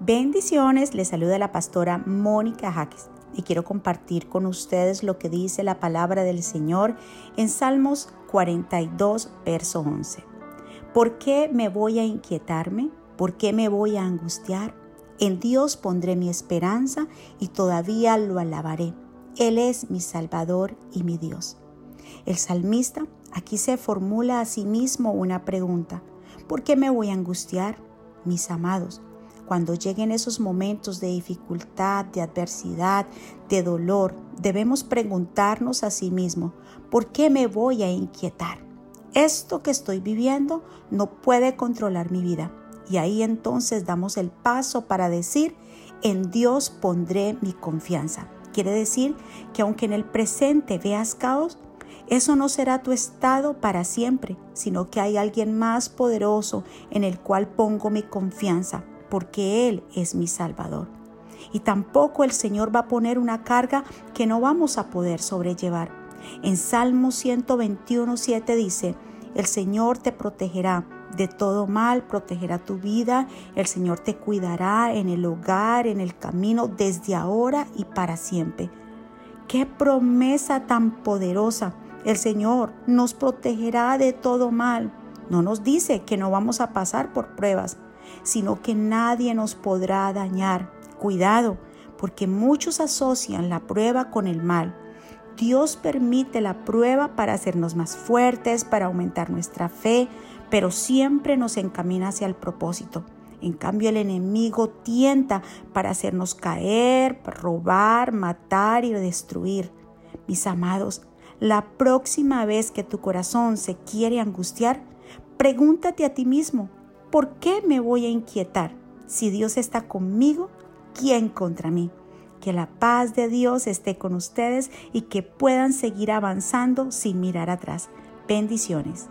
Bendiciones, les saluda la pastora Mónica Jaques y quiero compartir con ustedes lo que dice la palabra del Señor en Salmos 42, verso 11. ¿Por qué me voy a inquietarme? ¿Por qué me voy a angustiar? En Dios pondré mi esperanza y todavía lo alabaré. Él es mi Salvador y mi Dios. El salmista aquí se formula a sí mismo una pregunta. ¿Por qué me voy a angustiar? Mis amados, cuando lleguen esos momentos de dificultad, de adversidad, de dolor, debemos preguntarnos a sí mismo, ¿por qué me voy a inquietar? Esto que estoy viviendo no puede controlar mi vida. Y ahí entonces damos el paso para decir, en Dios pondré mi confianza. Quiere decir que aunque en el presente veas caos, eso no será tu estado para siempre, sino que hay alguien más poderoso en el cual pongo mi confianza porque Él es mi Salvador. Y tampoco el Señor va a poner una carga que no vamos a poder sobrellevar. En Salmo 121, 7 dice, el Señor te protegerá de todo mal, protegerá tu vida, el Señor te cuidará en el hogar, en el camino, desde ahora y para siempre. Qué promesa tan poderosa. El Señor nos protegerá de todo mal. No nos dice que no vamos a pasar por pruebas, sino que nadie nos podrá dañar. Cuidado, porque muchos asocian la prueba con el mal. Dios permite la prueba para hacernos más fuertes, para aumentar nuestra fe, pero siempre nos encamina hacia el propósito. En cambio, el enemigo tienta para hacernos caer, robar, matar y destruir. Mis amados, la próxima vez que tu corazón se quiere angustiar, pregúntate a ti mismo, ¿Por qué me voy a inquietar? Si Dios está conmigo, ¿quién contra mí? Que la paz de Dios esté con ustedes y que puedan seguir avanzando sin mirar atrás. Bendiciones.